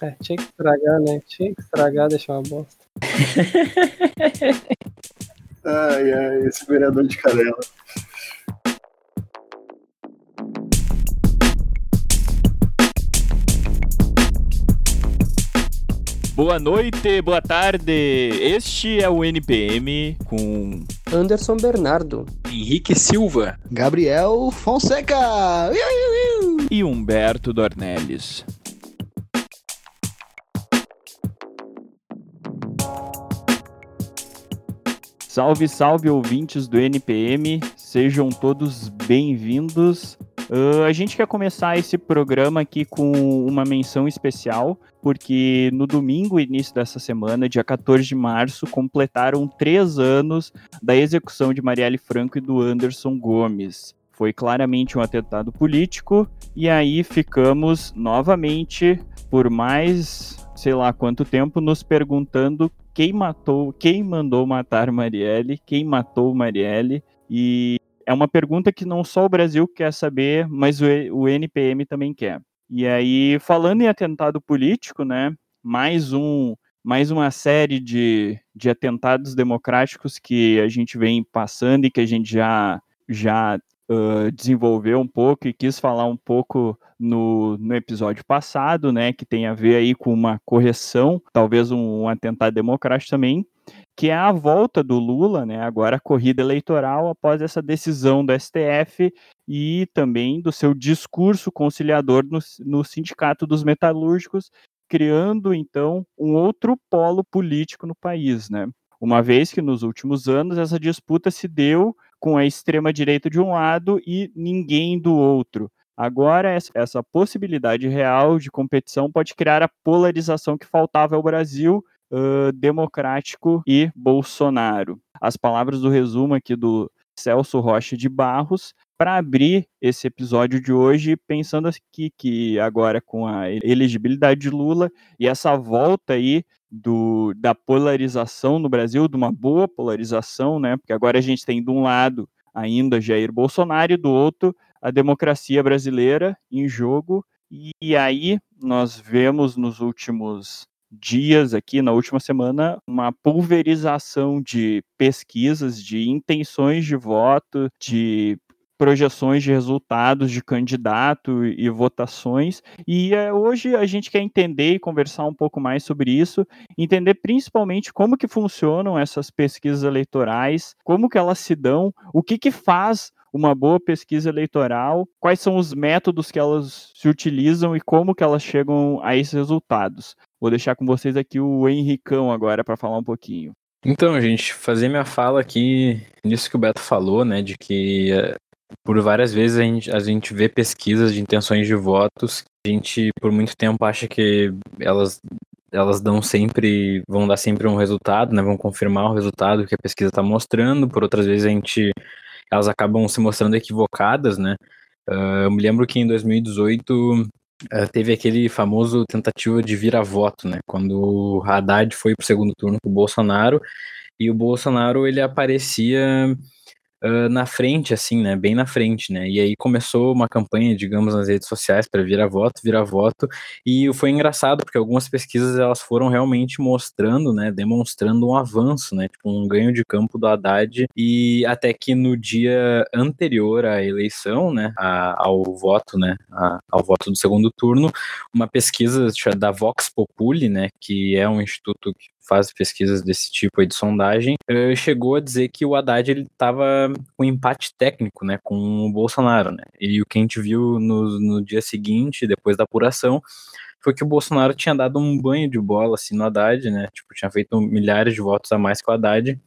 É, tinha que estragar, né? Tinha que estragar, deixar uma bosta. ai, ai, esse vereador de canela. Boa noite, boa tarde. Este é o NPM com Anderson Bernardo, Henrique Silva, Gabriel Fonseca e Humberto Dornelles. Salve, salve ouvintes do NPM, sejam todos bem-vindos. Uh, a gente quer começar esse programa aqui com uma menção especial, porque no domingo, início dessa semana, dia 14 de março, completaram três anos da execução de Marielle Franco e do Anderson Gomes. Foi claramente um atentado político, e aí ficamos novamente, por mais sei lá quanto tempo, nos perguntando quem matou, quem mandou matar Marielle, quem matou Marielle, e é uma pergunta que não só o Brasil quer saber, mas o, o NPM também quer. E aí, falando em atentado político, né, mais um mais uma série de, de atentados democráticos que a gente vem passando e que a gente já, já uh, desenvolveu um pouco e quis falar um pouco no, no episódio passado, né, que tem a ver aí com uma correção, talvez um, um atentado democrático também, que é a volta do Lula, né, agora a corrida eleitoral após essa decisão do STF e também do seu discurso conciliador no, no Sindicato dos Metalúrgicos, criando então um outro polo político no país, né? Uma vez que nos últimos anos essa disputa se deu com a extrema direita de um lado e ninguém do outro. Agora, essa possibilidade real de competição pode criar a polarização que faltava ao Brasil uh, democrático e Bolsonaro. As palavras do resumo aqui do Celso Rocha de Barros para abrir esse episódio de hoje, pensando aqui que agora com a elegibilidade de Lula e essa volta aí do, da polarização no Brasil, de uma boa polarização, né? Porque agora a gente tem de um lado ainda Jair Bolsonaro e do outro a democracia brasileira em jogo. E aí nós vemos nos últimos dias aqui, na última semana, uma pulverização de pesquisas, de intenções de voto, de projeções de resultados de candidato e votações. E é, hoje a gente quer entender e conversar um pouco mais sobre isso, entender principalmente como que funcionam essas pesquisas eleitorais, como que elas se dão, o que que faz uma boa pesquisa eleitoral, quais são os métodos que elas se utilizam e como que elas chegam a esses resultados. Vou deixar com vocês aqui o Henricão agora para falar um pouquinho. Então, gente, fazer minha fala aqui nisso que o Beto falou, né, de que eh, por várias vezes a gente, a gente vê pesquisas de intenções de votos, a gente por muito tempo acha que elas elas dão sempre, vão dar sempre um resultado, né, vão confirmar o resultado que a pesquisa está mostrando, por outras vezes a gente elas acabam se mostrando equivocadas, né? Uh, eu me lembro que em 2018 uh, ah, teve aquele famoso tentativa de vira-voto, né? Quando o Haddad foi para o segundo turno com o Bolsonaro e o Bolsonaro ele aparecia uh, na frente, assim, né? Bem na frente, né? E aí começou uma campanha, digamos, nas redes sociais para virar voto, virar voto. E foi engraçado, porque algumas pesquisas elas foram realmente mostrando, né? Demonstrando um avanço, né? Tipo, um ganho de campo do Haddad. E até que no dia anterior à eleição, né? A, ao voto, né? A, ao voto do segundo turno, uma pesquisa da Vox Populi, né? Que é um instituto que faz pesquisas desse tipo aí de sondagem, uh, chegou a dizer que o Haddad ele estava com empate técnico, né, com o Bolsonaro, né? E o que a gente viu no, no dia seguinte, depois da apuração, foi que o Bolsonaro tinha dado um banho de bola assim no Haddad, né? Tipo, tinha feito milhares de votos a mais que o Haddad.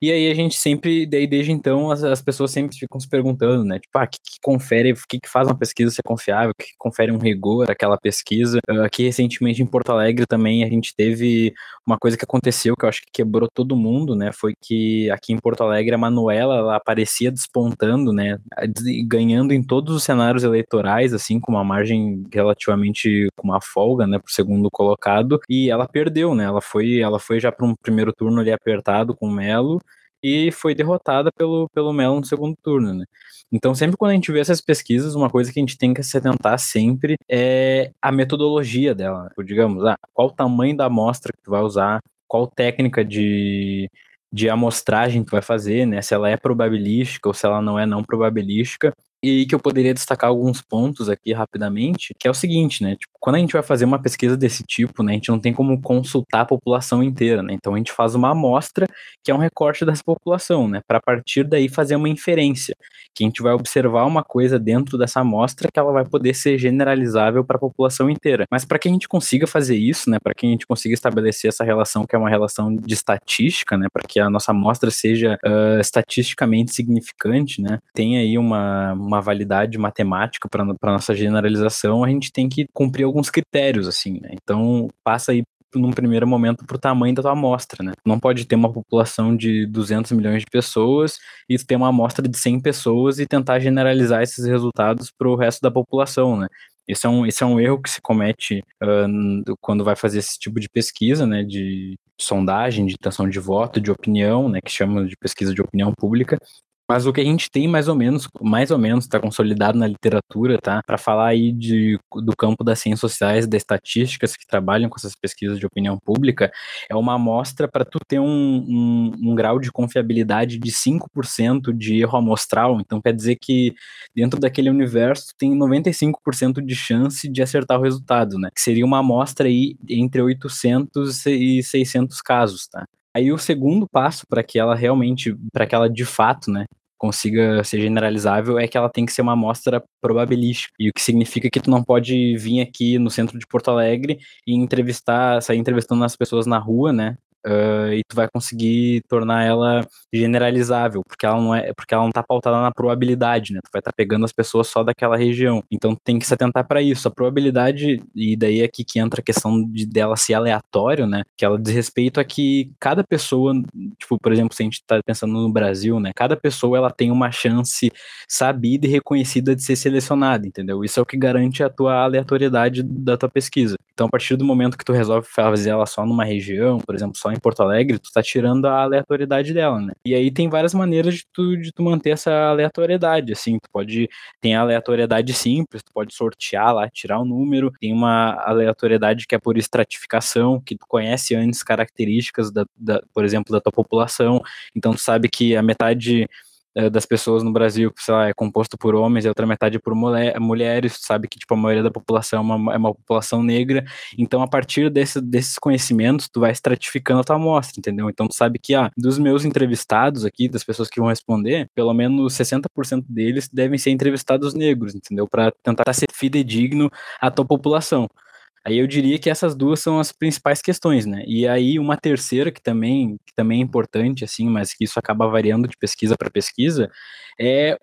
E aí a gente sempre, daí desde então, as, as pessoas sempre ficam se perguntando, né? Tipo, ah, o que, que confere, o que, que faz uma pesquisa ser confiável, o que, que confere um rigor àquela pesquisa. Uh, aqui recentemente em Porto Alegre também a gente teve uma coisa que aconteceu que eu acho que quebrou todo mundo, né? Foi que aqui em Porto Alegre a Manuela ela aparecia despontando, né? Ganhando em todos os cenários eleitorais, assim, com uma margem relativamente com uma folga, né? Pro segundo colocado. E ela perdeu, né? Ela foi, ela foi já para um primeiro turno ali apertado com o Melo e foi derrotada pelo, pelo Melo no segundo turno, né? Então, sempre quando a gente vê essas pesquisas, uma coisa que a gente tem que se atentar sempre é a metodologia dela. Né? Digamos, ah, qual o tamanho da amostra que tu vai usar, qual técnica de, de amostragem tu vai fazer, né? Se ela é probabilística ou se ela não é não probabilística e que eu poderia destacar alguns pontos aqui rapidamente, que é o seguinte, né? Tipo, quando a gente vai fazer uma pesquisa desse tipo, né, a gente não tem como consultar a população inteira, né? Então a gente faz uma amostra que é um recorte dessa população, né? Para partir daí fazer uma inferência, que a gente vai observar uma coisa dentro dessa amostra que ela vai poder ser generalizável para a população inteira. Mas para que a gente consiga fazer isso, né? Para que a gente consiga estabelecer essa relação que é uma relação de estatística, né? Para que a nossa amostra seja uh, estatisticamente significante, né? Tem aí uma uma validade matemática para nossa generalização, a gente tem que cumprir alguns critérios, assim, né? Então, passa aí num primeiro momento para o tamanho da tua amostra, né? Não pode ter uma população de 200 milhões de pessoas e ter uma amostra de 100 pessoas e tentar generalizar esses resultados para o resto da população, né? Esse é um, esse é um erro que se comete uh, quando vai fazer esse tipo de pesquisa, né, de sondagem, de intenção de voto, de opinião, né, que chama de pesquisa de opinião pública, mas o que a gente tem mais ou menos, mais ou menos está consolidado na literatura, tá? Para falar aí de, do campo das ciências sociais, das estatísticas que trabalham com essas pesquisas de opinião pública, é uma amostra para tu ter um, um, um, grau de confiabilidade de 5% de erro amostral. Então quer dizer que dentro daquele universo tem 95% de chance de acertar o resultado, né? Que seria uma amostra aí entre 800 e 600 casos, tá? Aí o segundo passo para que ela realmente, para que ela de fato, né, consiga ser generalizável é que ela tem que ser uma amostra probabilística. E o que significa que tu não pode vir aqui no centro de Porto Alegre e entrevistar, sair entrevistando as pessoas na rua, né? Uh, e tu vai conseguir tornar ela generalizável, porque ela não é, porque ela não tá pautada na probabilidade, né? Tu vai estar tá pegando as pessoas só daquela região. Então tem que se atentar para isso. A probabilidade e daí é aqui que entra a questão de dela ser aleatório, né? Que ela diz respeito a que cada pessoa, tipo, por exemplo, se a gente tá pensando no Brasil, né? Cada pessoa ela tem uma chance sabida e reconhecida de ser selecionada, entendeu? Isso é o que garante a tua aleatoriedade da tua pesquisa. Então, a partir do momento que tu resolve fazer ela só numa região, por exemplo, só em Porto Alegre, tu tá tirando a aleatoriedade dela, né? E aí tem várias maneiras de tu, de tu manter essa aleatoriedade, assim, tu pode, tem a aleatoriedade simples, tu pode sortear lá, tirar o um número, tem uma aleatoriedade que é por estratificação, que tu conhece antes características, da, da por exemplo, da tua população, então tu sabe que a metade das pessoas no Brasil, sei lá, é composto por homens e outra metade por mulher, mulheres, sabe que tipo a maioria da população é uma, é uma população negra, então a partir desse, desses conhecimentos tu vai estratificando a tua amostra, entendeu? Então tu sabe que, ah, dos meus entrevistados aqui, das pessoas que vão responder, pelo menos 60% deles devem ser entrevistados negros, entendeu? Para tentar ser fidedigno à tua população. Aí eu diria que essas duas são as principais questões, né? E aí uma terceira que também, que também é importante, assim, mas que isso acaba variando de pesquisa para pesquisa, é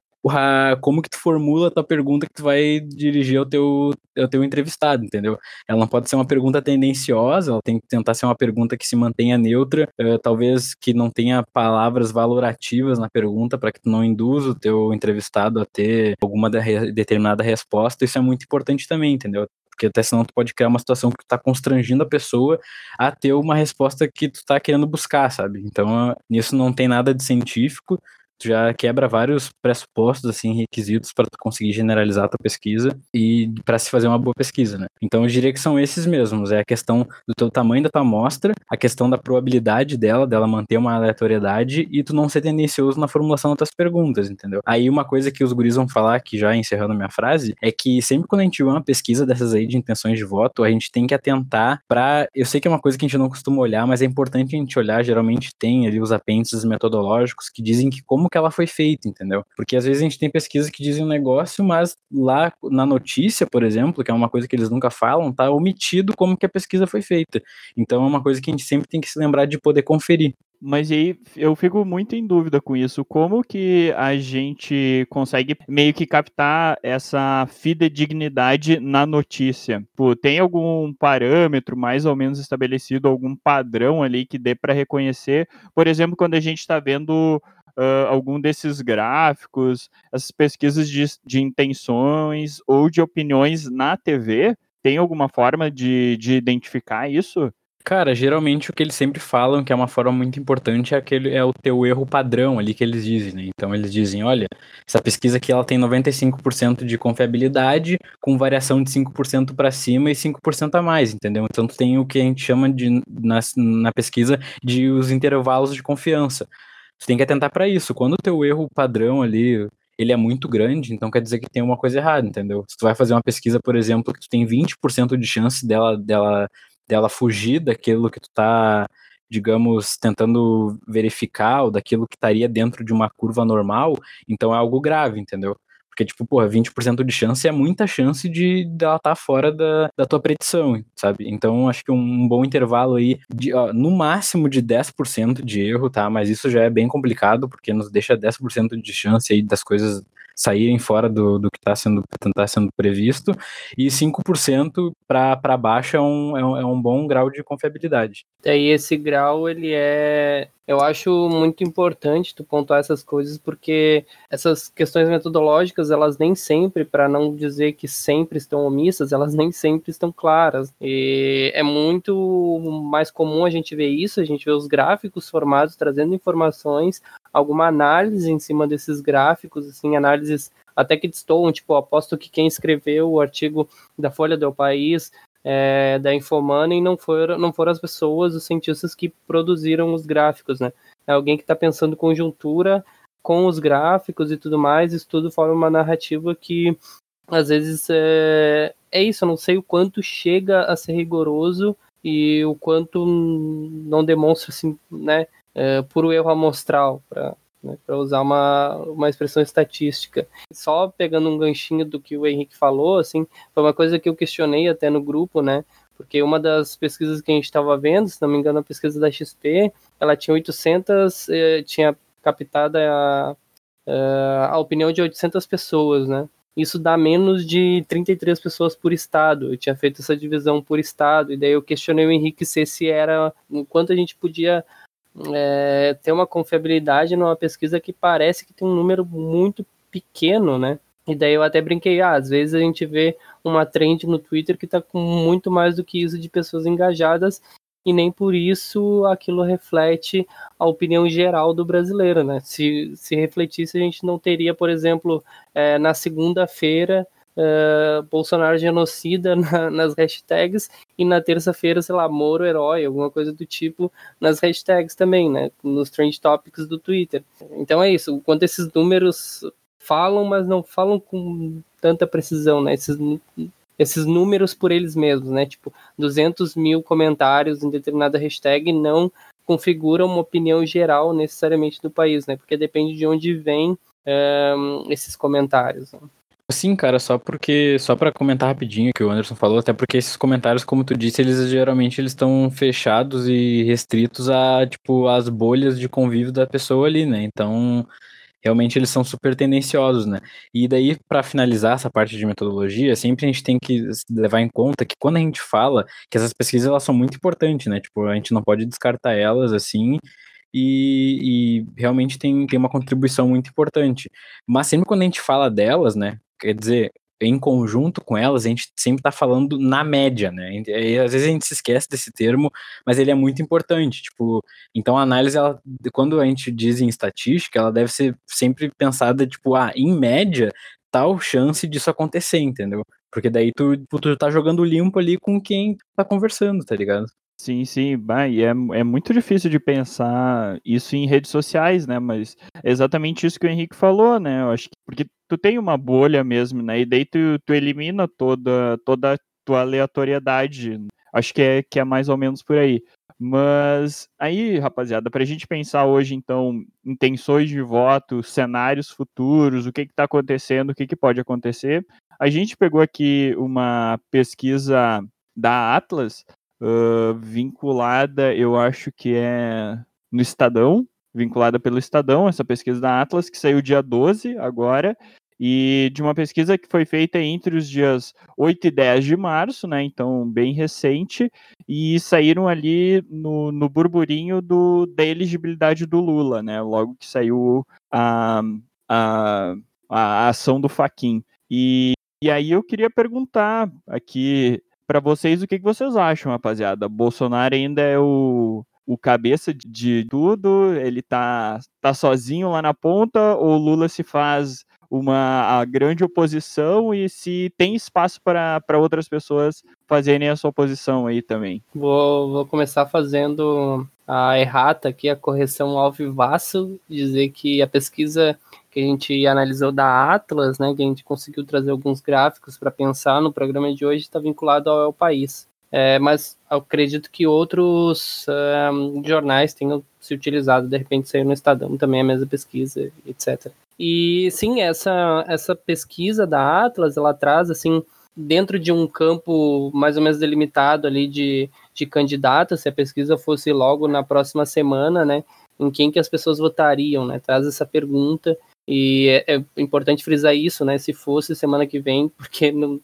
como que tu formula a tua pergunta que tu vai dirigir ao teu, ao teu entrevistado, entendeu? Ela não pode ser uma pergunta tendenciosa, ela tem que tentar ser uma pergunta que se mantenha neutra, uh, talvez que não tenha palavras valorativas na pergunta para que tu não induza o teu entrevistado a ter alguma de, determinada resposta, isso é muito importante também, entendeu? Porque até senão tu pode criar uma situação que tu tá constrangindo a pessoa a ter uma resposta que tu tá querendo buscar, sabe? Então, nisso não tem nada de científico, tu já quebra vários pressupostos, assim, requisitos para tu conseguir generalizar a tua pesquisa e para se fazer uma boa pesquisa, né? Então eu diria que são esses mesmos, é a questão do teu tamanho da tua amostra, a questão da probabilidade dela, dela manter uma aleatoriedade e tu não ser tendencioso na formulação das tuas perguntas, entendeu? Aí uma coisa que os guris vão falar, que já encerrando a minha frase, é que sempre quando a gente vê uma pesquisa dessas aí de intenções de voto, a gente tem que atentar para, eu sei que é uma coisa que a gente não costuma olhar, mas é importante a gente olhar, geralmente tem ali os apêndices metodológicos que dizem que como como que ela foi feita, entendeu? Porque às vezes a gente tem pesquisas que dizem um negócio, mas lá na notícia, por exemplo, que é uma coisa que eles nunca falam, tá omitido como que a pesquisa foi feita. Então é uma coisa que a gente sempre tem que se lembrar de poder conferir. Mas aí eu fico muito em dúvida com isso. Como que a gente consegue meio que captar essa fidedignidade na notícia? Pô, tem algum parâmetro mais ou menos estabelecido, algum padrão ali que dê para reconhecer? Por exemplo, quando a gente está vendo uh, algum desses gráficos, essas pesquisas de, de intenções ou de opiniões na TV? Tem alguma forma de, de identificar isso? Cara, geralmente o que eles sempre falam, que é uma forma muito importante, é aquele é o teu erro padrão ali que eles dizem, né? Então eles dizem, olha, essa pesquisa aqui ela tem 95% de confiabilidade, com variação de 5% para cima e 5% a mais, entendeu? Então tem o que a gente chama de na, na pesquisa de os intervalos de confiança. Tu tem que atentar para isso. Quando o teu erro padrão ali ele é muito grande, então quer dizer que tem uma coisa errada, entendeu? Se tu vai fazer uma pesquisa, por exemplo, que tu tem 20% de chance dela dela dela fugir daquilo que tu tá, digamos, tentando verificar ou daquilo que estaria dentro de uma curva normal, então é algo grave, entendeu? Porque, tipo, porra, 20% de chance é muita chance de dela estar tá fora da, da tua predição, sabe? Então, acho que um bom intervalo aí, de, ó, no máximo de 10% de erro, tá? Mas isso já é bem complicado, porque nos deixa 10% de chance aí das coisas saírem fora do, do que está sendo, tá sendo previsto, e 5% para baixo é um, é, um, é um bom grau de confiabilidade. E esse grau, ele é eu acho muito importante tu pontuar essas coisas porque essas questões metodológicas elas nem sempre, para não dizer que sempre estão omissas, elas nem sempre estão claras. E é muito mais comum a gente ver isso, a gente vê os gráficos formados trazendo informações alguma análise em cima desses gráficos, assim, análises até que destoam, tipo, aposto que quem escreveu o artigo da Folha do País, é, da Infomoney, não foram, não foram as pessoas, os cientistas que produziram os gráficos, né? É alguém que está pensando conjuntura com os gráficos e tudo mais, isso tudo forma uma narrativa que às vezes é, é isso, eu não sei o quanto chega a ser rigoroso e o quanto não demonstra assim, né, é, puro erro amostral, né, usar uma, uma expressão estatística. Só pegando um ganchinho do que o Henrique falou, assim, foi uma coisa que eu questionei até no grupo, né? Porque uma das pesquisas que a gente estava vendo, se não me engano, a pesquisa da XP, ela tinha 800, eh, tinha captada a, eh, a opinião de 800 pessoas, né? Isso dá menos de 33 pessoas por estado. Eu tinha feito essa divisão por estado, e daí eu questionei o Henrique se esse era quanto a gente podia é, ter uma confiabilidade numa pesquisa que parece que tem um número muito pequeno, né? E daí eu até brinquei, ah, às vezes a gente vê uma trend no Twitter que está com muito mais do que isso de pessoas engajadas e nem por isso aquilo reflete a opinião geral do brasileiro, né? Se, se refletisse, a gente não teria, por exemplo, é, na segunda-feira uh, Bolsonaro genocida na, nas hashtags e na terça-feira, sei lá, Moro herói, alguma coisa do tipo nas hashtags também, né? Nos trend topics do Twitter. Então é isso, quanto esses números falam, mas não falam com tanta precisão, né? Esses, esses números por eles mesmos, né? Tipo, 200 mil comentários em determinada hashtag não configuram uma opinião geral necessariamente do país, né? Porque depende de onde vem um, eh, esses comentários. Né? Sim, cara, só porque só para comentar rapidinho o que o Anderson falou, até porque esses comentários, como tu disse, eles geralmente eles estão fechados e restritos a tipo as bolhas de convívio da pessoa ali, né? Então, realmente eles são super tendenciosos, né? E daí para finalizar essa parte de metodologia, sempre a gente tem que levar em conta que quando a gente fala que essas pesquisas elas são muito importantes, né? Tipo, a gente não pode descartar elas assim e, e, realmente tem, tem uma contribuição muito importante. Mas sempre quando a gente fala delas, né, quer dizer, em conjunto com elas, a gente sempre está falando na média, né? E, às vezes a gente se esquece desse termo, mas ele é muito importante. Tipo, então a análise, ela, quando a gente diz em estatística, ela deve ser sempre pensada, tipo, ah, em média, tal chance disso acontecer, entendeu? Porque daí tu, tu tá jogando limpo ali com quem tá conversando, tá ligado? Sim, sim, bah, e é, é muito difícil de pensar isso em redes sociais, né? Mas é exatamente isso que o Henrique falou, né? Eu acho que porque tu tem uma bolha mesmo, né? E daí tu, tu elimina toda, toda a tua aleatoriedade. Acho que é, que é mais ou menos por aí. Mas aí, rapaziada, para a gente pensar hoje, então, intenções de voto, cenários futuros, o que está acontecendo, o que, que pode acontecer, a gente pegou aqui uma pesquisa da Atlas uh, vinculada, eu acho que é no Estadão, vinculada pelo Estadão, essa pesquisa da Atlas, que saiu dia 12 agora, e de uma pesquisa que foi feita entre os dias 8 e 10 de março, né? Então, bem recente, e saíram ali no, no burburinho do, da elegibilidade do Lula, né? Logo que saiu a, a, a ação do Faquin. E, e aí eu queria perguntar aqui para vocês, o que, que vocês acham, rapaziada? Bolsonaro ainda é o, o cabeça de tudo, ele tá, tá sozinho lá na ponta, ou Lula se faz uma a grande oposição e se tem espaço para outras pessoas fazerem a sua oposição aí também. Vou, vou começar fazendo a errata aqui, a correção ao vivaço, dizer que a pesquisa que a gente analisou da Atlas, né, que a gente conseguiu trazer alguns gráficos para pensar no programa de hoje, está vinculado ao, ao país. É, mas acredito que outros um, jornais tenham se utilizado, de repente saiu no Estadão também a mesma pesquisa, etc. E sim, essa, essa pesquisa da Atlas, ela traz, assim, dentro de um campo mais ou menos delimitado ali de, de candidatos, se a pesquisa fosse logo na próxima semana, né, em quem que as pessoas votariam, né, traz essa pergunta, e é, é importante frisar isso, né, se fosse semana que vem, porque não,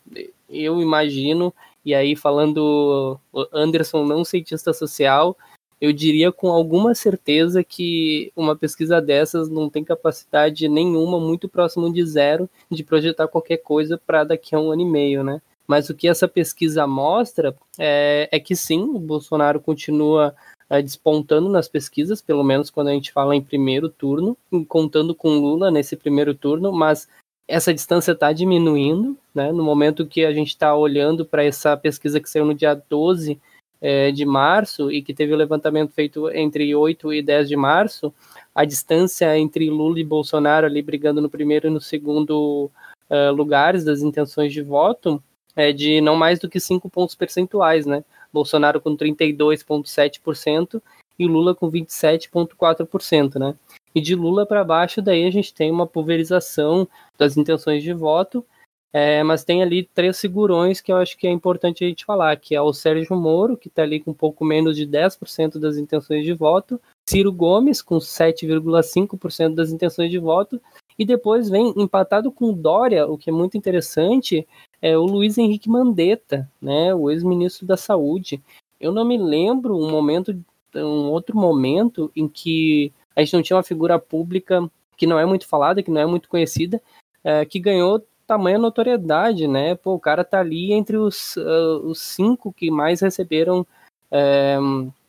eu imagino, e aí falando Anderson, não cientista social, eu diria com alguma certeza que uma pesquisa dessas não tem capacidade nenhuma, muito próximo de zero, de projetar qualquer coisa para daqui a um ano e meio, né? Mas o que essa pesquisa mostra é, é que sim, o Bolsonaro continua é, despontando nas pesquisas, pelo menos quando a gente fala em primeiro turno, contando com Lula nesse primeiro turno, mas essa distância está diminuindo, né? No momento que a gente está olhando para essa pesquisa que saiu no dia 12 é, de março e que teve o levantamento feito entre 8 e 10 de março, a distância entre Lula e Bolsonaro ali brigando no primeiro e no segundo uh, lugares das intenções de voto é de não mais do que 5 pontos percentuais, né? Bolsonaro com 32,7% e Lula com 27,4%, né? E de Lula para baixo, daí a gente tem uma pulverização das intenções de voto é, mas tem ali três figurões que eu acho que é importante a gente falar, que é o Sérgio Moro, que está ali com um pouco menos de 10% das intenções de voto, Ciro Gomes, com 7,5% das intenções de voto, e depois vem empatado com Dória, o que é muito interessante, é o Luiz Henrique Mandetta, né, o ex-ministro da Saúde. Eu não me lembro um momento, um outro momento em que a gente não tinha uma figura pública que não é muito falada, que não é muito conhecida, é, que ganhou tamanha notoriedade, né? Pô, o cara tá ali entre os, uh, os cinco que mais receberam é,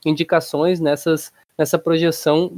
indicações nessas, nessa projeção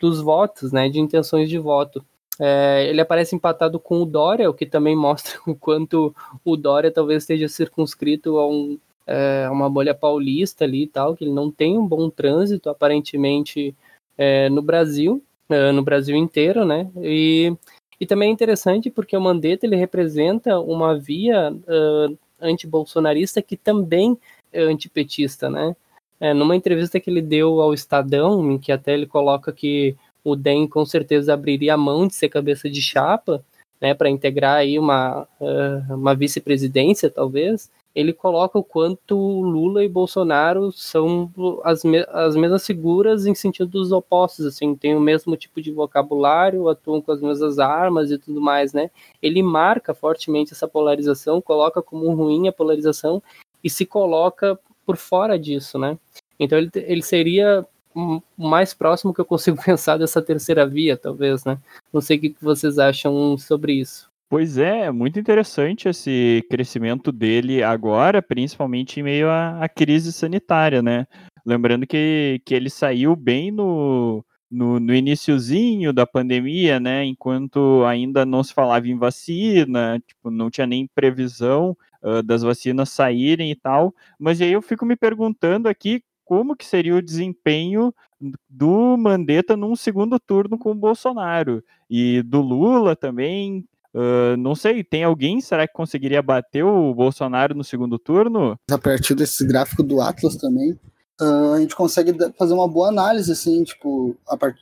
dos votos, né? De intenções de voto. É, ele aparece empatado com o Dória, o que também mostra o quanto o Dória talvez esteja circunscrito a um, é, uma bolha paulista ali e tal, que ele não tem um bom trânsito aparentemente é, no Brasil, é, no Brasil inteiro, né? E e também é interessante porque o Mandetta ele representa uma via uh, antibolsonarista que também é antipetista, né? É, numa entrevista que ele deu ao Estadão, em que até ele coloca que o DEM com certeza abriria a mão de ser cabeça de chapa, né, para integrar aí uma, uh, uma vice-presidência, talvez, ele coloca o quanto Lula e Bolsonaro são as, me as mesmas figuras em sentidos opostos, assim, tem o mesmo tipo de vocabulário, atuam com as mesmas armas e tudo mais, né? Ele marca fortemente essa polarização, coloca como ruim a polarização e se coloca por fora disso, né? Então ele, ele seria o mais próximo que eu consigo pensar dessa terceira via, talvez, né? Não sei o que vocês acham sobre isso. Pois é, muito interessante esse crescimento dele agora, principalmente em meio à, à crise sanitária, né? Lembrando que, que ele saiu bem no, no, no iniciozinho da pandemia, né? Enquanto ainda não se falava em vacina, tipo, não tinha nem previsão uh, das vacinas saírem e tal. Mas aí eu fico me perguntando aqui como que seria o desempenho do Mandetta num segundo turno com o Bolsonaro e do Lula também Uh, não sei, tem alguém, será que conseguiria bater o Bolsonaro no segundo turno? A partir desse gráfico do Atlas também, uh, a gente consegue fazer uma boa análise, assim, tipo, part...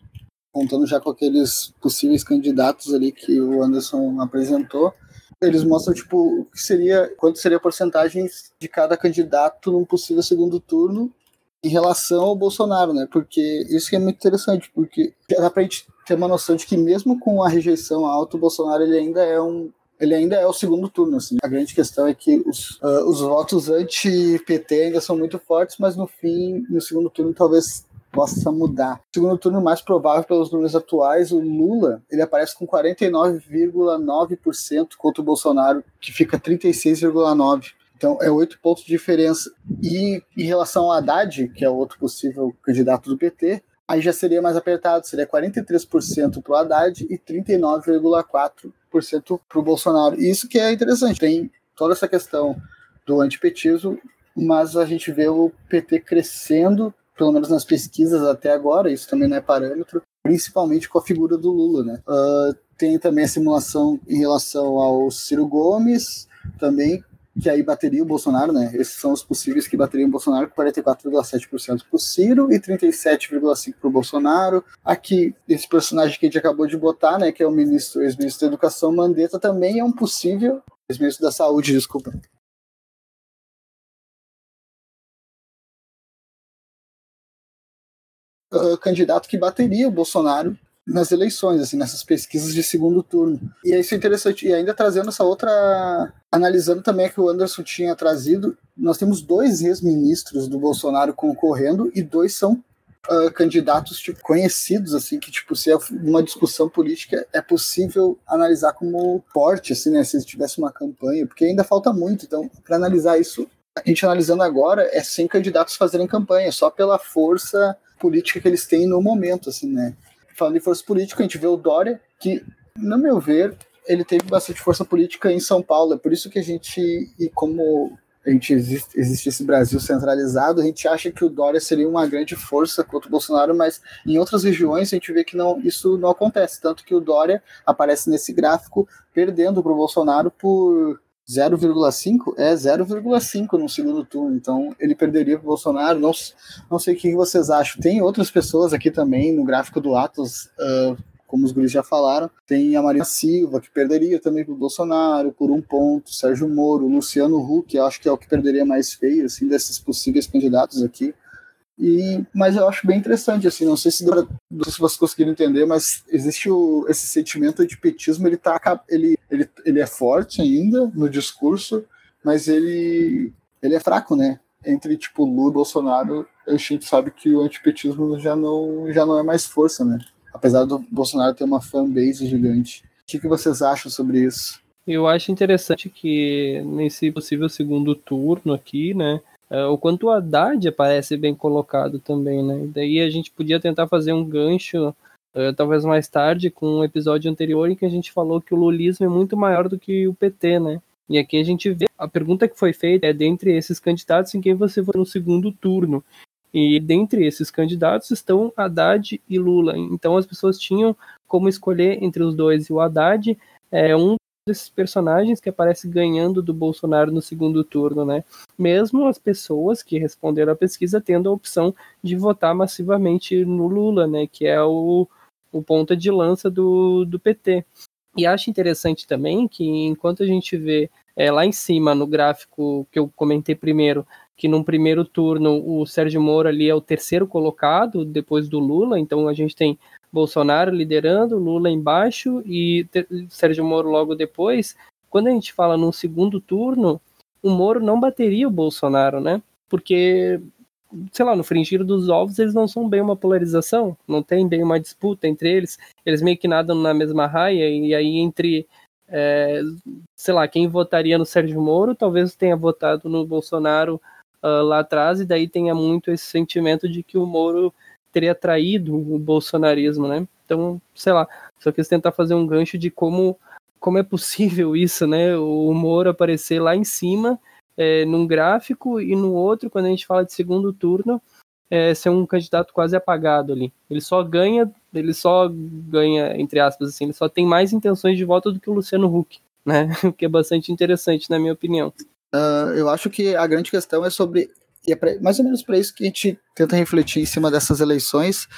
contando já com aqueles possíveis candidatos ali que o Anderson apresentou. Eles mostram, tipo, o que seria, quanto seria a porcentagem de cada candidato num possível segundo turno em relação ao Bolsonaro, né? Porque isso é muito interessante, porque dá pra gente ter uma noção de que mesmo com a rejeição alta, o Bolsonaro ele ainda é um ele ainda é o segundo turno, assim. A grande questão é que os, uh, os votos anti-PT ainda são muito fortes, mas no fim, no segundo turno, talvez possa mudar. Segundo turno mais provável pelos números atuais, o Lula, ele aparece com 49,9% contra o Bolsonaro, que fica 36,9%. Então é oito pontos de diferença. E em relação ao Haddad, que é outro possível candidato do PT, aí já seria mais apertado, seria 43% para o Haddad e 39,4% para o Bolsonaro. Isso que é interessante, tem toda essa questão do antipetismo, mas a gente vê o PT crescendo, pelo menos nas pesquisas até agora, isso também não é parâmetro, principalmente com a figura do Lula. Né? Uh, tem também a simulação em relação ao Ciro Gomes, também que aí bateria o Bolsonaro, né? Esses são os possíveis que bateriam o Bolsonaro, 44,7% para o Ciro e 37,5% para o Bolsonaro. Aqui, esse personagem que a gente acabou de botar, né, que é o ministro, ex-ministro da Educação, Mandetta, também é um possível, ex-ministro da Saúde, desculpa. Uh, candidato que bateria o Bolsonaro nas eleições, assim, nessas pesquisas de segundo turno. E isso é interessante. E ainda trazendo essa outra. Analisando também que o Anderson tinha trazido, nós temos dois ex-ministros do Bolsonaro concorrendo e dois são Uh, candidatos tipo, conhecidos, assim, que, tipo, se é uma discussão política, é possível analisar como forte, assim, né, se tivesse uma campanha, porque ainda falta muito, então, para analisar isso, a gente analisando agora, é sem candidatos fazerem campanha, só pela força política que eles têm no momento, assim, né, falando em força política, a gente vê o Dória, que, no meu ver, ele teve bastante força política em São Paulo. É por isso que a gente, e como a gente existe, existe esse Brasil centralizado, a gente acha que o Dória seria uma grande força contra o Bolsonaro, mas em outras regiões a gente vê que não, isso não acontece. Tanto que o Dória aparece nesse gráfico perdendo para o Bolsonaro por 0,5 é 0,5 no segundo turno, então ele perderia para o Bolsonaro. Não, não sei o que vocês acham. Tem outras pessoas aqui também no gráfico do Atos, uh, como os guris já falaram. Tem a Marina Silva, que perderia também para o Bolsonaro por um ponto. Sérgio Moro, Luciano Huck, eu acho que é o que perderia mais feio, assim, desses possíveis candidatos aqui. E, mas eu acho bem interessante, assim, não sei se, não sei se vocês conseguiram entender, mas existe o, esse sentimento de petismo, ele, tá, ele, ele, ele é forte ainda no discurso, mas ele, ele é fraco, né? Entre, tipo, Lula e Bolsonaro, a gente sabe que o antipetismo já não, já não é mais força, né? Apesar do Bolsonaro ter uma fanbase gigante. O que, que vocês acham sobre isso? Eu acho interessante que nesse possível segundo turno aqui, né, o quanto o Haddad aparece bem colocado também, né? Daí a gente podia tentar fazer um gancho, uh, talvez mais tarde, com um episódio anterior em que a gente falou que o lulismo é muito maior do que o PT, né? E aqui a gente vê, a pergunta que foi feita é dentre esses candidatos em quem você foi no segundo turno. E dentre esses candidatos estão Haddad e Lula. Então as pessoas tinham como escolher entre os dois. E o Haddad é um desses personagens que aparece ganhando do Bolsonaro no segundo turno, né? Mesmo as pessoas que responderam à pesquisa tendo a opção de votar massivamente no Lula, né? Que é o, o ponta de lança do, do PT. E acho interessante também que enquanto a gente vê é, lá em cima no gráfico que eu comentei primeiro, que no primeiro turno o Sérgio Moro ali é o terceiro colocado depois do Lula, então a gente tem Bolsonaro liderando, Lula embaixo e Sérgio Moro logo depois. Quando a gente fala num segundo turno, o Moro não bateria o Bolsonaro, né? Porque, sei lá, no fringir dos ovos eles não são bem uma polarização, não tem bem uma disputa entre eles, eles meio que nadam na mesma raia, e aí entre, é, sei lá, quem votaria no Sérgio Moro talvez tenha votado no Bolsonaro uh, lá atrás, e daí tenha muito esse sentimento de que o Moro teria traído o bolsonarismo, né? Então, sei lá, só quis tentar fazer um gancho de como, como é possível isso, né? O Moro aparecer lá em cima, é, num gráfico, e no outro, quando a gente fala de segundo turno, é, ser um candidato quase apagado ali. Ele só ganha, ele só ganha, entre aspas, assim, ele só tem mais intenções de voto do que o Luciano Huck, né? O que é bastante interessante, na minha opinião. Uh, eu acho que a grande questão é sobre e é pra, mais ou menos para isso que a gente tenta refletir em cima dessas eleições,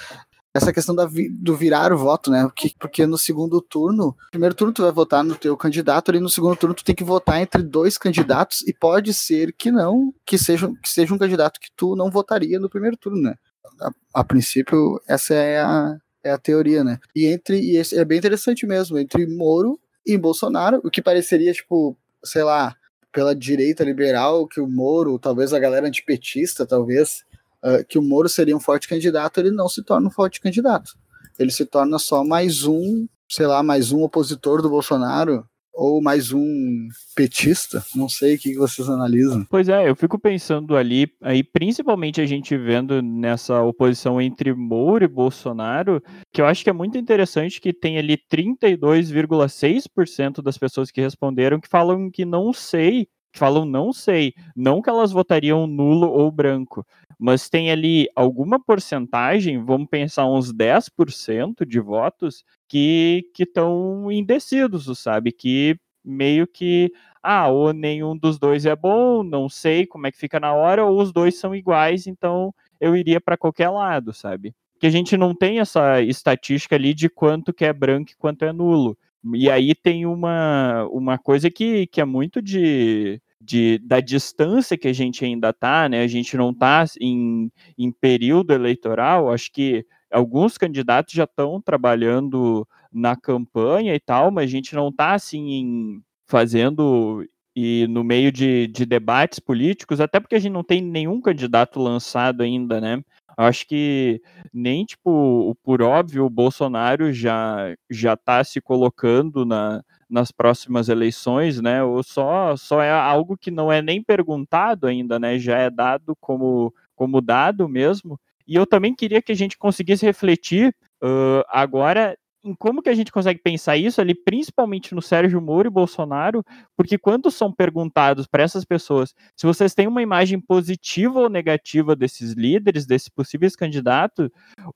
essa questão da, do virar o voto, né? Porque, porque no segundo turno, no primeiro turno tu vai votar no teu candidato, ali no segundo turno tu tem que votar entre dois candidatos e pode ser que não, que seja, que seja um candidato que tu não votaria no primeiro turno, né? A, a princípio, essa é a, é a teoria, né? E entre, e é bem interessante mesmo, entre Moro e Bolsonaro, o que pareceria, tipo, sei lá, pela direita liberal que o Moro, talvez a galera antipetista, talvez, uh, que o Moro seria um forte candidato, ele não se torna um forte candidato. Ele se torna só mais um, sei lá, mais um opositor do Bolsonaro. Ou mais um petista? Não sei o que vocês analisam. Pois é, eu fico pensando ali, aí principalmente a gente vendo nessa oposição entre Moro e Bolsonaro, que eu acho que é muito interessante que tem ali 32,6% das pessoas que responderam que falam que não sei, falam não sei, não que elas votariam nulo ou branco, mas tem ali alguma porcentagem, vamos pensar uns 10% de votos que estão indecisos, sabe? Que meio que, ah, ou nenhum dos dois é bom, não sei como é que fica na hora, ou os dois são iguais, então eu iria para qualquer lado, sabe? Que a gente não tem essa estatística ali de quanto que é branco e quanto é nulo. E aí tem uma, uma coisa que, que é muito de, de, da distância que a gente ainda tá, né? A gente não tá em, em período eleitoral, acho que alguns candidatos já estão trabalhando na campanha e tal, mas a gente não está assim em, fazendo e no meio de, de, debates políticos, até porque a gente não tem nenhum candidato lançado ainda, né? Acho que nem, tipo, por óbvio, o Bolsonaro já já está se colocando na, nas próximas eleições, né? Ou só, só é algo que não é nem perguntado ainda, né? Já é dado como, como dado mesmo. E eu também queria que a gente conseguisse refletir uh, agora em como que a gente consegue pensar isso ali, principalmente no Sérgio Moro e Bolsonaro, porque quando são perguntados para essas pessoas se vocês têm uma imagem positiva ou negativa desses líderes, desses possíveis candidatos,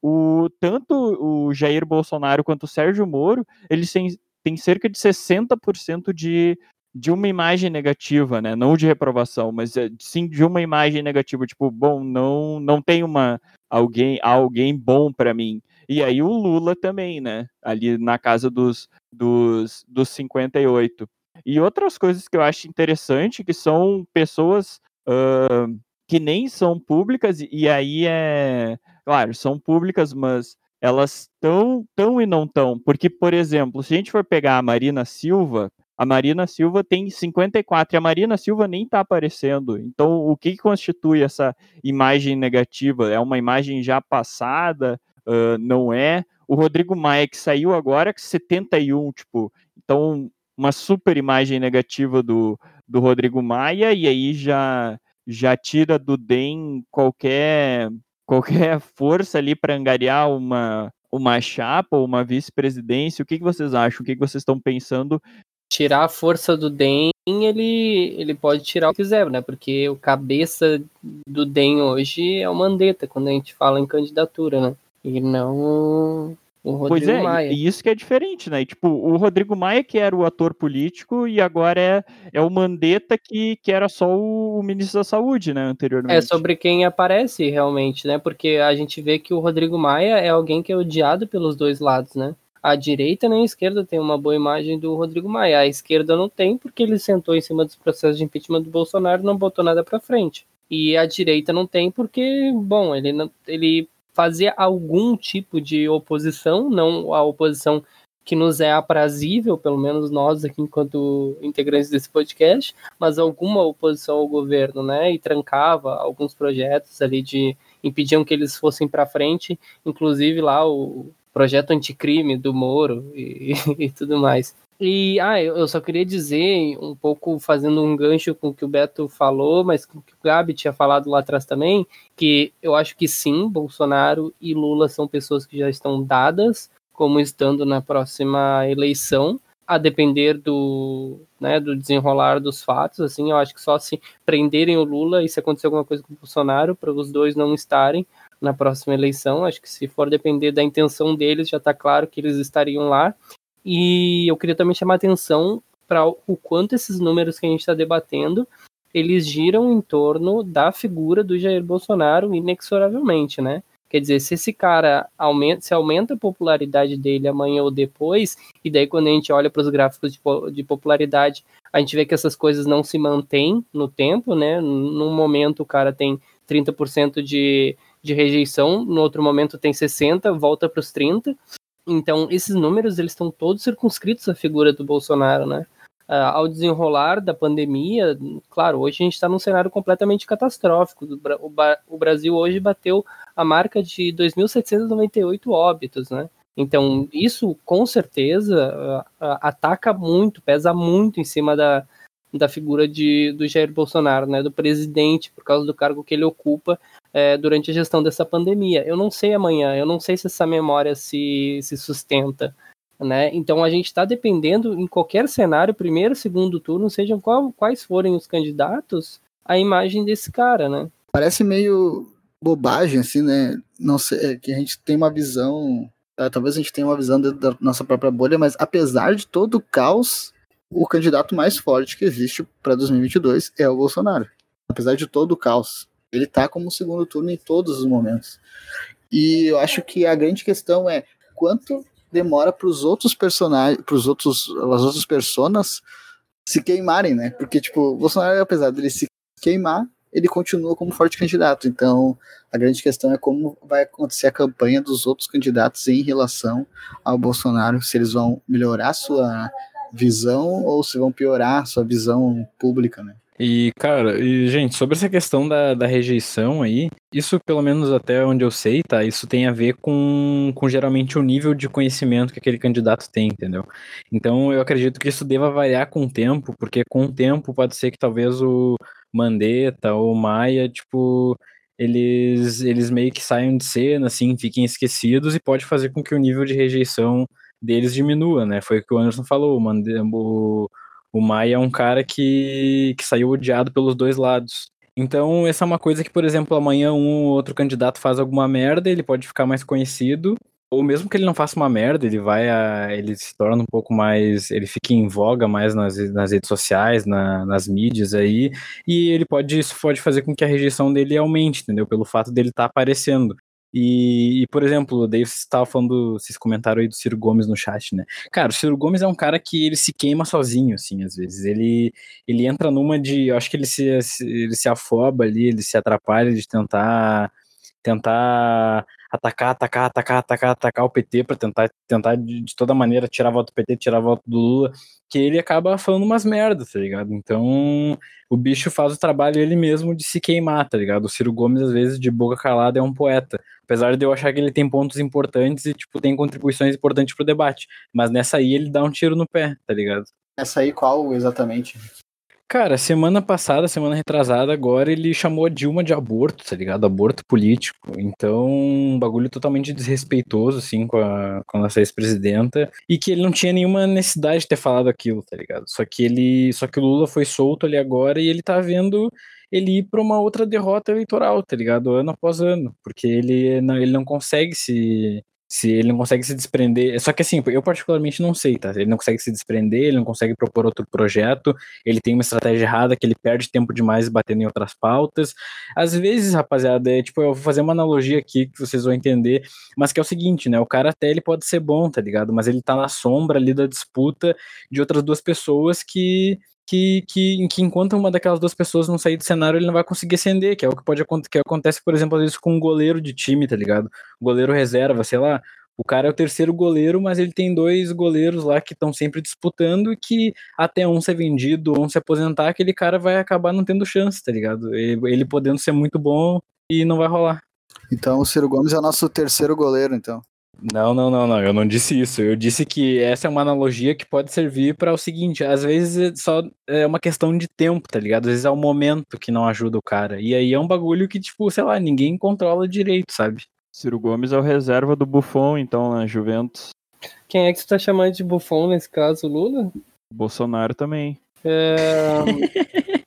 o, tanto o Jair Bolsonaro quanto o Sérgio Moro, eles têm, têm cerca de 60% de de uma imagem negativa, né? Não de reprovação, mas eh, sim de uma imagem negativa, tipo, bom, não não tem uma alguém alguém bom para mim. E aí o Lula também, né? Ali na casa dos dos dos 58. E outras coisas que eu acho interessante que são pessoas uh, que nem são públicas e aí é, claro, são públicas, mas elas estão tão e não estão, porque por exemplo, se a gente for pegar a Marina Silva, a Marina Silva tem 54 e a Marina Silva nem está aparecendo. Então, o que, constitui essa imagem negativa? É uma imagem já passada? Uh, não é? O Rodrigo Maia, que saiu agora, com 71, tipo, então, uma super imagem negativa do, do Rodrigo Maia, e aí já, já tira do DEM qualquer, qualquer força ali para angariar uma, uma chapa ou uma vice-presidência. O que, que vocês acham? O que, que vocês estão pensando tirar a força do Den, ele, ele pode tirar o que quiser, né? Porque o cabeça do Den hoje é o Mandetta, quando a gente fala em candidatura, né? E não o Rodrigo pois é, Maia. e isso que é diferente, né? E, tipo, o Rodrigo Maia que era o ator político e agora é, é o Mandetta que, que era só o, ministro da Saúde, né, anteriormente. É sobre quem aparece realmente, né? Porque a gente vê que o Rodrigo Maia é alguém que é odiado pelos dois lados, né? a direita nem a esquerda tem uma boa imagem do Rodrigo Maia. A esquerda não tem porque ele sentou em cima dos processos de impeachment do Bolsonaro e não botou nada para frente. E a direita não tem porque, bom, ele, não, ele fazia algum tipo de oposição, não a oposição que nos é aprazível, pelo menos nós aqui enquanto integrantes desse podcast, mas alguma oposição ao governo, né? E trancava alguns projetos ali de impediam que eles fossem para frente, inclusive lá o projeto anticrime do Moro e, e tudo mais. E ah, eu só queria dizer, um pouco fazendo um gancho com o que o Beto falou, mas com o que o Gabi tinha falado lá atrás também, que eu acho que sim, Bolsonaro e Lula são pessoas que já estão dadas como estando na próxima eleição, a depender do, né, do desenrolar dos fatos, assim, eu acho que só se prenderem o Lula e se acontecer alguma coisa com o Bolsonaro, para os dois não estarem, na próxima eleição. Acho que se for depender da intenção deles, já está claro que eles estariam lá. E eu queria também chamar atenção para o quanto esses números que a gente está debatendo eles giram em torno da figura do Jair Bolsonaro inexoravelmente, né? Quer dizer, se esse cara aumenta, se aumenta a popularidade dele amanhã ou depois, e daí quando a gente olha para os gráficos de, de, popularidade, a gente vê que essas coisas não se mantêm no tempo, né? Num momento o cara tem 30% de, de rejeição, no outro momento tem 60, volta para os 30. Então, esses números eles estão todos circunscritos à figura do Bolsonaro, né? Uh, ao desenrolar da pandemia, claro, hoje a gente está num cenário completamente catastrófico. O, o, Brasil hoje bateu a marca de 2.798 óbitos, né? Então, isso com certeza ataca muito, pesa muito em cima da, da figura de, do Jair Bolsonaro, né, do presidente, por causa do cargo que ele ocupa é, durante a gestão dessa pandemia. Eu não sei amanhã, eu não sei se essa memória se, se sustenta. Né? Então a gente está dependendo em qualquer cenário, primeiro, segundo turno, sejam qual, quais forem os candidatos, a imagem desse cara, né? Parece meio bobagem, assim, né? Não sei, é que a gente tem uma visão Uh, talvez a gente tenha uma visão da nossa própria bolha, mas apesar de todo o caos, o candidato mais forte que existe para 2022 é o Bolsonaro. Apesar de todo o caos, ele está como segundo turno em todos os momentos. E eu acho que a grande questão é quanto demora para os outros personagens, para os outros, as outras personas se queimarem, né? Porque tipo, o Bolsonaro, apesar dele se queimar, ele continua como forte candidato. Então, a grande questão é como vai acontecer a campanha dos outros candidatos em relação ao Bolsonaro, se eles vão melhorar sua visão ou se vão piorar sua visão pública, né? E, cara, e, gente, sobre essa questão da, da rejeição aí, isso, pelo menos até onde eu sei, tá? Isso tem a ver com, com geralmente o nível de conhecimento que aquele candidato tem, entendeu? Então, eu acredito que isso deva variar com o tempo, porque com o tempo pode ser que talvez o, Mandetta ou Maia, tipo, eles, eles meio que saiam de cena, assim, fiquem esquecidos e pode fazer com que o nível de rejeição deles diminua, né? Foi o que o Anderson falou, o, o Maia é um cara que, que saiu odiado pelos dois lados. Então, essa é uma coisa que, por exemplo, amanhã um ou outro candidato faz alguma merda, ele pode ficar mais conhecido, ou mesmo que ele não faça uma merda, ele vai a, ele se torna um pouco mais, ele fica em voga mais nas, nas redes sociais, na, nas mídias aí, e ele pode, isso pode fazer com que a rejeição dele aumente, entendeu? Pelo fato dele estar tá aparecendo. E, e, por exemplo, daí vocês estavam falando, vocês comentaram aí do Ciro Gomes no chat, né? Cara, o Ciro Gomes é um cara que ele se queima sozinho, assim, às vezes. Ele, ele entra numa de. Eu acho que ele se, ele se afoba ali, ele se atrapalha de tentar tentar atacar, atacar, atacar, atacar, atacar o PT para tentar, tentar de, de, toda maneira tirar voto do PT, tirar voto do Lula, que ele acaba falando umas merdas, tá ligado? Então o bicho faz o trabalho ele mesmo de se queimar, tá ligado? O Ciro Gomes, às vezes, de boca calada, é um poeta. Apesar de eu achar que ele tem pontos importantes e, tipo, tem contribuições importantes pro debate. Mas nessa aí ele dá um tiro no pé, tá ligado? Essa aí qual exatamente? Cara, semana passada, semana retrasada, agora ele chamou a Dilma de aborto, tá ligado? Aborto político. Então, um bagulho totalmente desrespeitoso, assim, com a, com a nossa ex-presidenta. E que ele não tinha nenhuma necessidade de ter falado aquilo, tá ligado? Só que ele. Só que o Lula foi solto ali agora e ele tá vendo ele ir pra uma outra derrota eleitoral, tá ligado? Ano após ano. Porque ele não, ele não consegue se se ele não consegue se desprender. Só que assim, eu particularmente não sei, tá? Ele não consegue se desprender, ele não consegue propor outro projeto, ele tem uma estratégia errada que ele perde tempo demais batendo em outras pautas. Às vezes, rapaziada, é tipo, eu vou fazer uma analogia aqui que vocês vão entender, mas que é o seguinte, né? O cara até ele pode ser bom, tá ligado? Mas ele tá na sombra ali da disputa de outras duas pessoas que que, que, que enquanto uma daquelas duas pessoas não sair do cenário, ele não vai conseguir acender, que é o que pode que acontece, por exemplo, às vezes com um goleiro de time, tá ligado? goleiro reserva, sei lá, o cara é o terceiro goleiro, mas ele tem dois goleiros lá que estão sempre disputando e que até um ser vendido um se aposentar, aquele cara vai acabar não tendo chance, tá ligado? Ele, ele podendo ser muito bom e não vai rolar. Então o Ciro Gomes é nosso terceiro goleiro, então. Não, não, não, não. Eu não disse isso. Eu disse que essa é uma analogia que pode servir para o seguinte: às vezes é só é uma questão de tempo, tá ligado? Às vezes é o momento que não ajuda o cara. E aí é um bagulho que, tipo, sei lá, ninguém controla direito, sabe? Ciro Gomes é o reserva do Buffon, então, na Juventus. Quem é que você tá chamando de Buffon nesse caso, Lula? Bolsonaro também. É,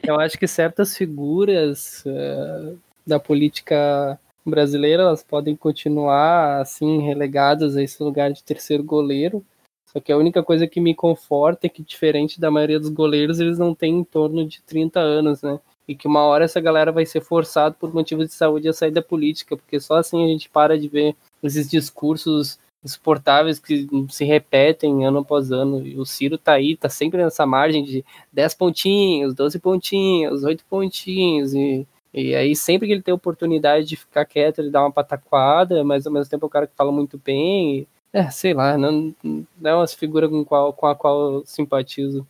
eu acho que certas figuras é, da política brasileira, elas podem continuar assim relegadas a esse lugar de terceiro goleiro. Só que a única coisa que me conforta é que diferente da maioria dos goleiros, eles não têm em torno de 30 anos, né? E que uma hora essa galera vai ser forçada por motivos de saúde a sair da política, porque só assim a gente para de ver esses discursos insuportáveis que se repetem ano após ano. E o Ciro tá aí, tá sempre nessa margem de 10 pontinhos, 12 pontinhos, 8 pontinhos e e aí, sempre que ele tem oportunidade de ficar quieto, ele dá uma pataquada, mas ao mesmo tempo é um cara que fala muito bem. E, é, sei lá, não, não é uma figura com, qual, com a qual eu simpatizo.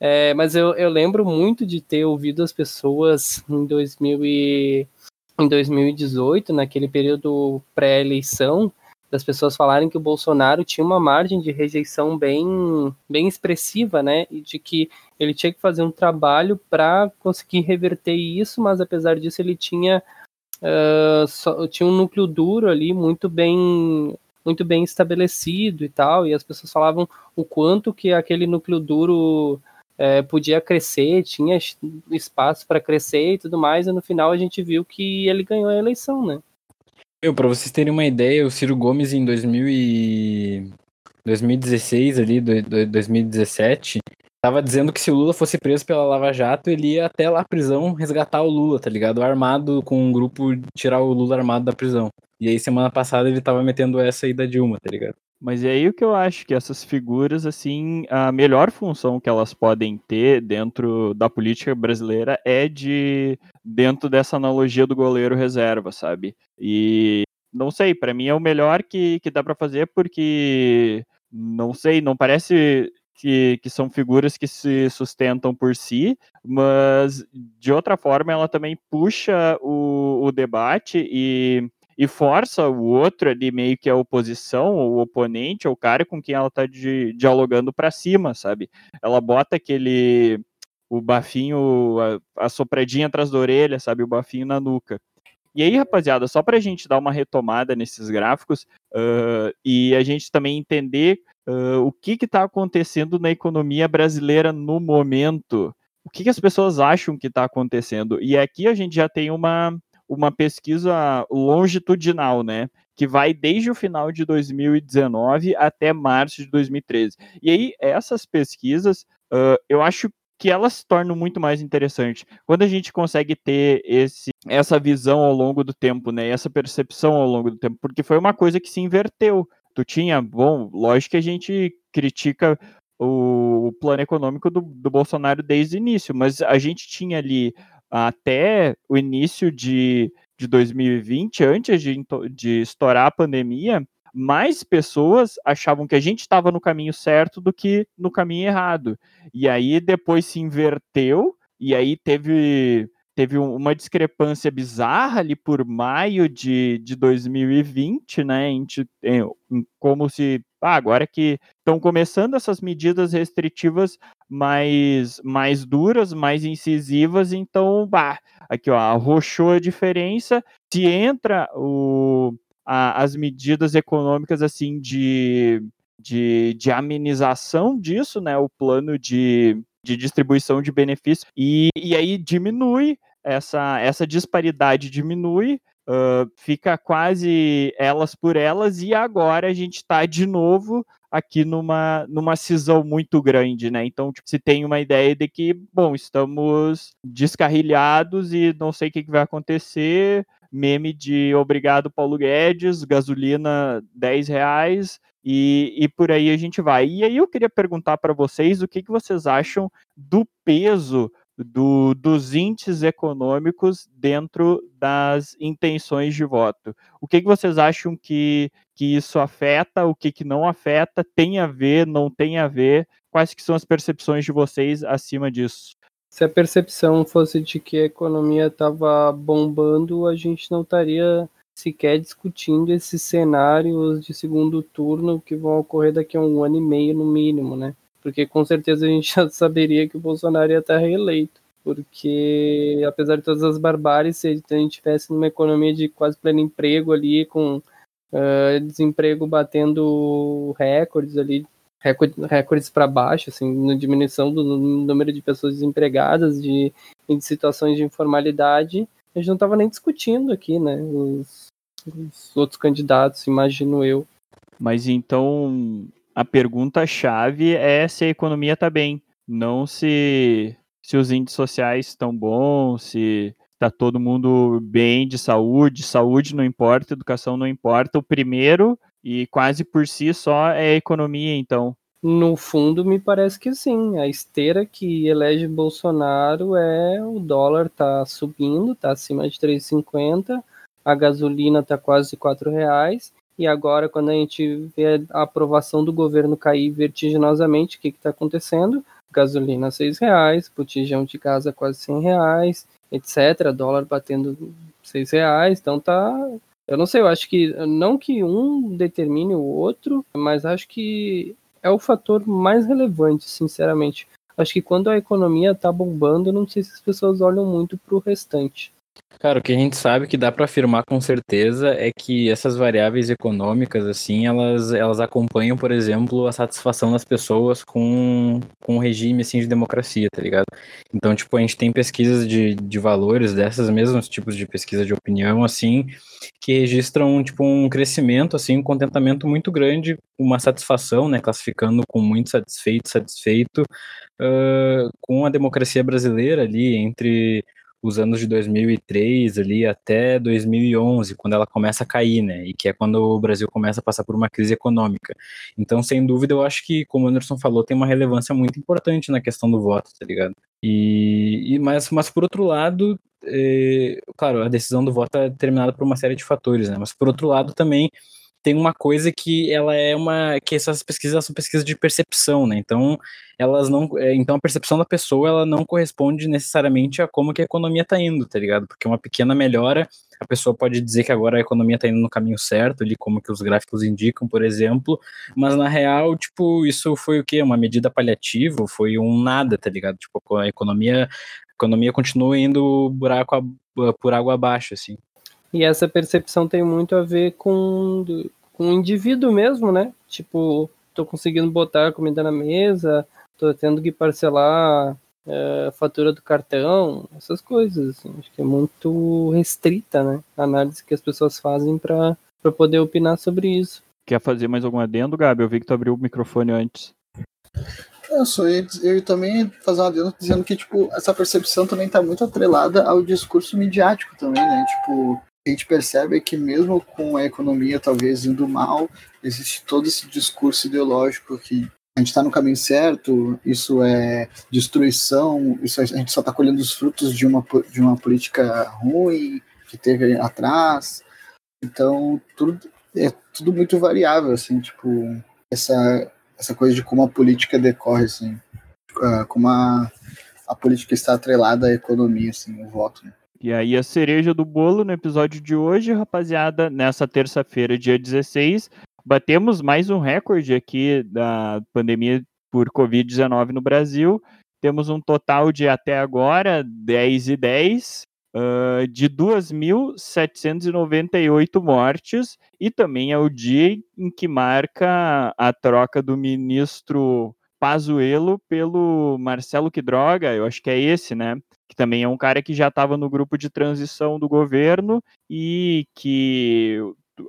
É, mas eu, eu lembro muito de ter ouvido as pessoas em, 2000 e, em 2018, naquele período pré-eleição, das pessoas falarem que o Bolsonaro tinha uma margem de rejeição bem, bem expressiva, né? E de que ele tinha que fazer um trabalho para conseguir reverter isso, mas apesar disso ele tinha uh, só, tinha um núcleo duro ali muito bem muito bem estabelecido e tal, e as pessoas falavam o quanto que aquele núcleo duro é, podia crescer, tinha espaço para crescer e tudo mais, e no final a gente viu que ele ganhou a eleição, né? Eu, para vocês terem uma ideia, o Ciro Gomes em 2000 e... 2016 ali, 2017, tava dizendo que se o Lula fosse preso pela Lava Jato, ele ia até lá a prisão resgatar o Lula, tá ligado? Armado com um grupo tirar o Lula armado da prisão. E aí semana passada ele tava metendo essa aí da Dilma, tá ligado? Mas é aí o que eu acho que essas figuras, assim, a melhor função que elas podem ter dentro da política brasileira é de dentro dessa analogia do goleiro reserva, sabe? E não sei, para mim é o melhor que, que dá para fazer porque não sei, não parece que, que são figuras que se sustentam por si, mas de outra forma ela também puxa o, o debate e e força o outro ali meio que a oposição, o oponente, o cara com quem ela tá de, dialogando para cima, sabe? Ela bota aquele o bafinho, a, a sopradinha atrás da orelha, sabe? O bafinho na nuca. E aí, rapaziada, só para a gente dar uma retomada nesses gráficos uh, e a gente também entender uh, o que está acontecendo na economia brasileira no momento. O que, que as pessoas acham que está acontecendo? E aqui a gente já tem uma, uma pesquisa longitudinal, né? Que vai desde o final de 2019 até março de 2013. E aí, essas pesquisas, uh, eu acho que elas se tornam muito mais interessantes. Quando a gente consegue ter esse, essa visão ao longo do tempo, né? Essa percepção ao longo do tempo, porque foi uma coisa que se inverteu. Tu tinha, bom, lógico que a gente critica o, o plano econômico do, do Bolsonaro desde o início, mas a gente tinha ali até o início de, de 2020, antes de, de estourar a pandemia, mais pessoas achavam que a gente estava no caminho certo do que no caminho errado. E aí depois se inverteu, e aí teve, teve uma discrepância bizarra ali por maio de, de 2020, né? Em, em, como se. Ah, agora que estão começando essas medidas restritivas mais, mais duras, mais incisivas, então, bah, aqui ó, arrochou a diferença. Se entra o, a, as medidas econômicas assim de, de, de amenização disso, né, o plano de, de distribuição de benefícios, e, e aí diminui essa, essa disparidade diminui, uh, fica quase elas por elas, e agora a gente está de novo aqui numa, numa cisão muito grande, né? Então, tipo, se tem uma ideia de que, bom, estamos descarrilhados e não sei o que, que vai acontecer, meme de obrigado Paulo Guedes, gasolina 10 reais, e, e por aí a gente vai. E aí eu queria perguntar para vocês o que, que vocês acham do peso do, dos índices econômicos dentro das intenções de voto. O que, que vocês acham que, que isso afeta, o que, que não afeta, tem a ver, não tem a ver? Quais que são as percepções de vocês acima disso? Se a percepção fosse de que a economia estava bombando, a gente não estaria sequer discutindo esses cenários de segundo turno que vão ocorrer daqui a um ano e meio no mínimo, né? Porque com certeza a gente já saberia que o Bolsonaro ia estar reeleito. Porque, apesar de todas as barbáries, se a gente tivesse numa economia de quase pleno emprego ali, com uh, desemprego batendo recordes ali, recordes para baixo, assim, na diminuição do número de pessoas desempregadas, de, em situações de informalidade, a gente não estava nem discutindo aqui, né, os, os outros candidatos, imagino eu. Mas então, a pergunta-chave é se a economia está bem, não se, se os índices sociais estão bons, se está todo mundo bem de saúde. Saúde não importa, educação não importa. O primeiro, e quase por si só, é a economia, então. No fundo, me parece que sim. A esteira que elege Bolsonaro é o dólar tá subindo, tá acima de 3,50, a gasolina tá quase 4 reais e agora, quando a gente vê a aprovação do governo cair vertiginosamente, o que está acontecendo? Gasolina seis reais, botijão de casa quase cem reais, etc. Dólar batendo seis reais, então tá Eu não sei, eu acho que não que um determine o outro, mas acho que é o fator mais relevante, sinceramente. Acho que quando a economia tá bombando, não sei se as pessoas olham muito pro restante. Cara, o que a gente sabe que dá para afirmar com certeza é que essas variáveis econômicas, assim, elas, elas acompanham, por exemplo, a satisfação das pessoas com, com o regime, assim, de democracia, tá ligado? Então, tipo, a gente tem pesquisas de, de valores dessas mesmos tipos de pesquisa de opinião, assim, que registram, tipo, um crescimento, assim, um contentamento muito grande, uma satisfação, né, classificando com muito satisfeito, satisfeito, uh, com a democracia brasileira ali, entre os anos de 2003 ali até 2011, quando ela começa a cair, né? E que é quando o Brasil começa a passar por uma crise econômica. Então, sem dúvida, eu acho que, como o Anderson falou, tem uma relevância muito importante na questão do voto, tá ligado? E, e mas, mas por outro lado, é, claro, a decisão do voto é determinada por uma série de fatores, né? Mas por outro lado também tem uma coisa que ela é uma que essas pesquisas são pesquisas de percepção, né? Então elas não, é, então a percepção da pessoa ela não corresponde necessariamente a como que a economia está indo, tá ligado? Porque uma pequena melhora a pessoa pode dizer que agora a economia está indo no caminho certo, ali como que os gráficos indicam, por exemplo, mas na real, tipo, isso foi o quê? Uma medida paliativa, foi um nada, tá ligado? Tipo, a economia, a economia continua indo buraco a, por água abaixo, assim. E essa percepção tem muito a ver com, com o indivíduo mesmo, né? Tipo, tô conseguindo botar comida na mesa, tô tendo que parcelar é, a fatura do cartão, essas coisas. Assim. Acho que é muito restrita, né? A análise que as pessoas fazem para poder opinar sobre isso. Quer fazer mais algum adendo, Gabi? Eu vi que tu abriu o microfone antes. Eu sou eu também fazer um adendo dizendo que tipo essa percepção também está muito atrelada ao discurso midiático também, né? Tipo a gente percebe que mesmo com a economia talvez indo mal, existe todo esse discurso ideológico que a gente está no caminho certo, isso é destruição, isso a gente só está colhendo os frutos de uma, de uma política ruim que teve atrás. Então, tudo, é tudo muito variável, assim, tipo, essa, essa coisa de como a política decorre, assim, como a, a política está atrelada à economia, assim, o voto, né? E aí a cereja do bolo no episódio de hoje, rapaziada, nessa terça-feira, dia 16, batemos mais um recorde aqui da pandemia por Covid-19 no Brasil. Temos um total de até agora 10 e 10, uh, de 2.798 mortes, e também é o dia em que marca a troca do ministro Pazuello pelo Marcelo Quidroga, eu acho que é esse, né? Que também é um cara que já estava no grupo de transição do governo e que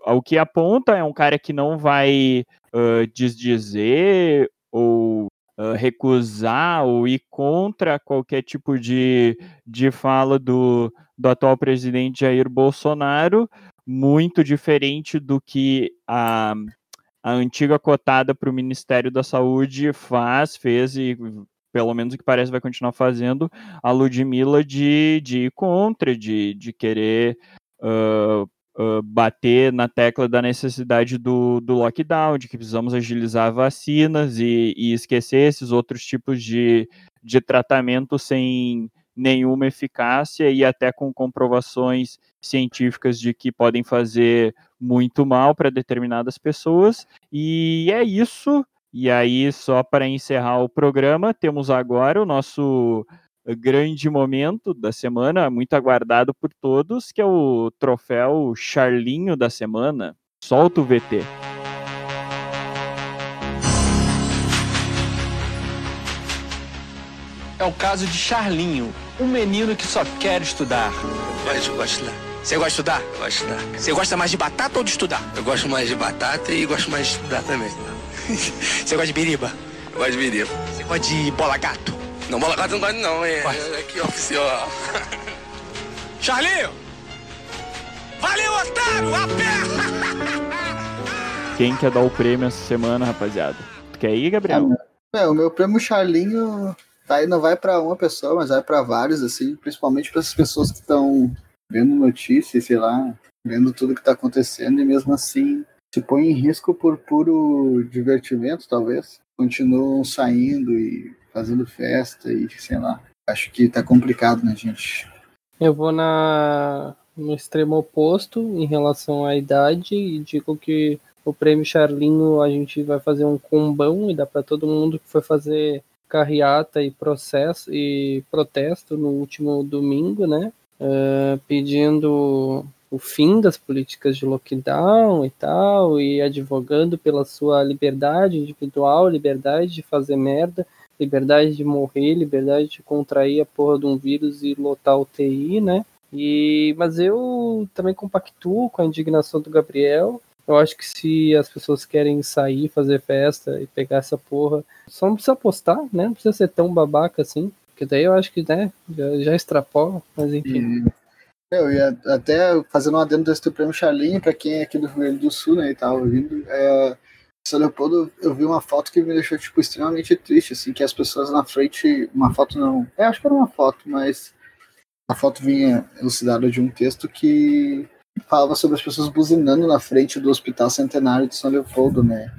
ao que aponta é um cara que não vai uh, desdizer ou uh, recusar ou ir contra qualquer tipo de, de fala do, do atual presidente Jair Bolsonaro, muito diferente do que a, a antiga cotada para o Ministério da Saúde faz, fez e pelo menos o que parece vai continuar fazendo, a Ludmilla de, de ir contra, de, de querer uh, uh, bater na tecla da necessidade do, do lockdown, de que precisamos agilizar vacinas e, e esquecer esses outros tipos de, de tratamento sem nenhuma eficácia e até com comprovações científicas de que podem fazer muito mal para determinadas pessoas. E é isso. E aí, só para encerrar o programa, temos agora o nosso grande momento da semana, muito aguardado por todos, que é o troféu Charlinho da semana. Solta o VT. É o caso de Charlinho, um menino que só quer estudar. Mas eu gosto de estudar. Você gosta de estudar? Eu gosto de estudar. Você gosta mais de batata ou de estudar? Eu gosto mais de batata e gosto mais de estudar também. Você gosta de biriba? Eu gosto de biriba. Você gosta de bola gato? Não, bola gato não gosto não, é, é aqui oficial. Charlinho! Valeu, otário! A pé! Quem quer dar o prêmio essa semana, rapaziada? Tu quer ir, Gabriel? É, o meu prêmio Charlinho tá, não vai para uma pessoa, mas vai para vários, assim, principalmente para as pessoas que estão vendo notícias, sei lá, vendo tudo que tá acontecendo e mesmo assim se põe em risco por puro divertimento, talvez. Continuam saindo e fazendo festa e sei lá. Acho que tá complicado, né, gente? Eu vou na no extremo oposto em relação à idade e digo que o prêmio Charlinho a gente vai fazer um combão e dá para todo mundo que foi fazer carreata e processo e protesto no último domingo, né? Uh, pedindo o fim das políticas de lockdown e tal, e advogando pela sua liberdade individual, liberdade de fazer merda, liberdade de morrer, liberdade de contrair a porra de um vírus e lotar o TI, né? E, mas eu também compactuo com a indignação do Gabriel. Eu acho que se as pessoas querem sair, fazer festa e pegar essa porra, só não precisa postar, né? Não precisa ser tão babaca assim. Porque daí eu acho que, né, já, já extrapola, mas enfim. Eu ia até fazendo um adendo desse teu prêmio Charlinho, pra quem é aqui do Rio Grande do Sul, né, e tava ouvindo, é, São Leopoldo, eu vi uma foto que me deixou, tipo, extremamente triste, assim, que as pessoas na frente, uma foto não, é, acho que era uma foto, mas a foto vinha elucidada de um texto que falava sobre as pessoas buzinando na frente do Hospital Centenário de São Leopoldo, né,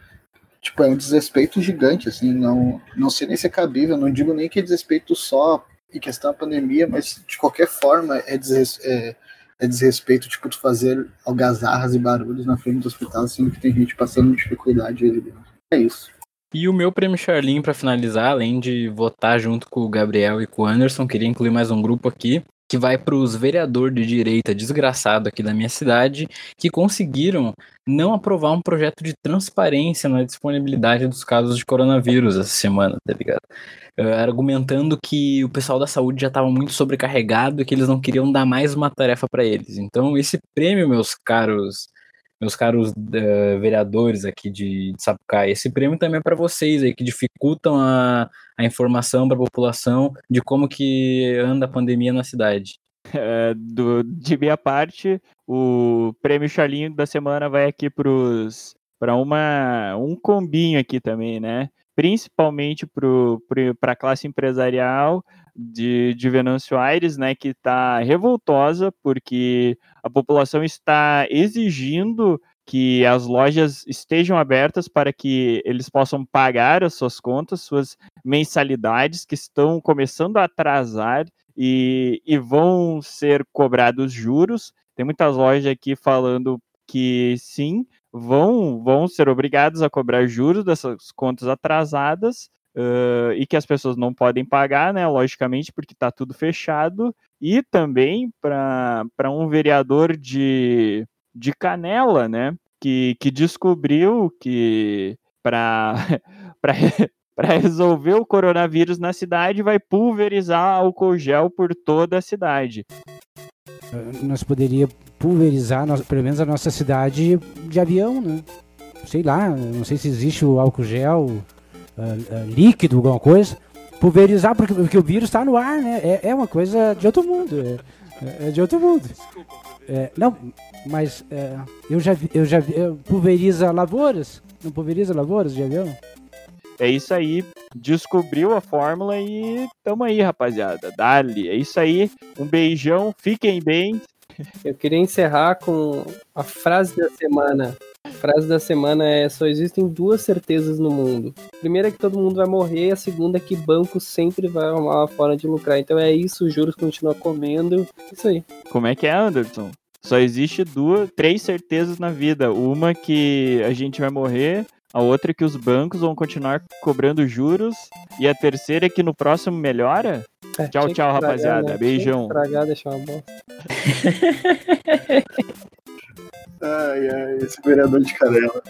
tipo, é um desrespeito gigante, assim, não, não sei nem se é cabível, não digo nem que é desrespeito só em questão da pandemia, mas de qualquer forma é, desres, é, é desrespeito, tipo, tu fazer algazarras e barulhos na frente do hospital, sendo que tem gente passando dificuldade ali dentro. É isso. E o meu prêmio Charlin, para finalizar, além de votar junto com o Gabriel e com o Anderson, queria incluir mais um grupo aqui, que vai para os vereadores de direita desgraçado aqui da minha cidade, que conseguiram não aprovar um projeto de transparência na disponibilidade dos casos de coronavírus essa semana, tá ligado? Uh, argumentando que o pessoal da saúde já estava muito sobrecarregado e que eles não queriam dar mais uma tarefa para eles. Então, esse prêmio, meus caros meus caros uh, vereadores aqui de, de Sapucaí, esse prêmio também é para vocês aí que dificultam a, a informação para a população de como que anda a pandemia na cidade. É, do, de minha parte, o prêmio Charlinho da semana vai aqui para uma um combinho aqui também, né? Principalmente para a classe empresarial de, de Venâncio Aires, né? Que está revoltosa porque a população está exigindo que as lojas estejam abertas para que eles possam pagar as suas contas, suas mensalidades que estão começando a atrasar e, e vão ser cobrados juros. Tem muitas lojas aqui falando que sim, vão, vão ser obrigados a cobrar juros dessas contas atrasadas uh, e que as pessoas não podem pagar, né? Logicamente, porque está tudo fechado. E também para um vereador de, de Canela, né? Que, que descobriu que para para resolver o coronavírus na cidade, vai pulverizar álcool gel por toda a cidade. Nós poderia pulverizar, pelo menos a nossa cidade de avião, né? Sei lá, não sei se existe o álcool gel uh, uh, líquido, alguma coisa. Pulverizar, porque, porque o vírus está no ar, né? É, é, uma coisa de outro mundo. É, é de outro mundo. É, não, mas é, eu já vi, eu já vi, pulveriza lavouras? Não pulveriza lavouras de avião? É isso aí. Descobriu a fórmula e tamo aí, rapaziada. Dali. É isso aí. Um beijão. Fiquem bem. Eu queria encerrar com a frase da semana. A frase da semana é: só existem duas certezas no mundo. A primeira é que todo mundo vai morrer, a segunda é que banco sempre vai arrumar uma forma de lucrar. Então é isso, juros continua comendo. Isso aí. Como é que é, Anderson? Só existe duas, três certezas na vida. Uma que a gente vai morrer, a outra é que os bancos vão continuar cobrando juros, e a terceira é que no próximo melhora? É, tchau, tchau, tragar, rapaziada. Né? Beijão. Tragar, deixar uma bosta. ai, ai, esse vereador de canela.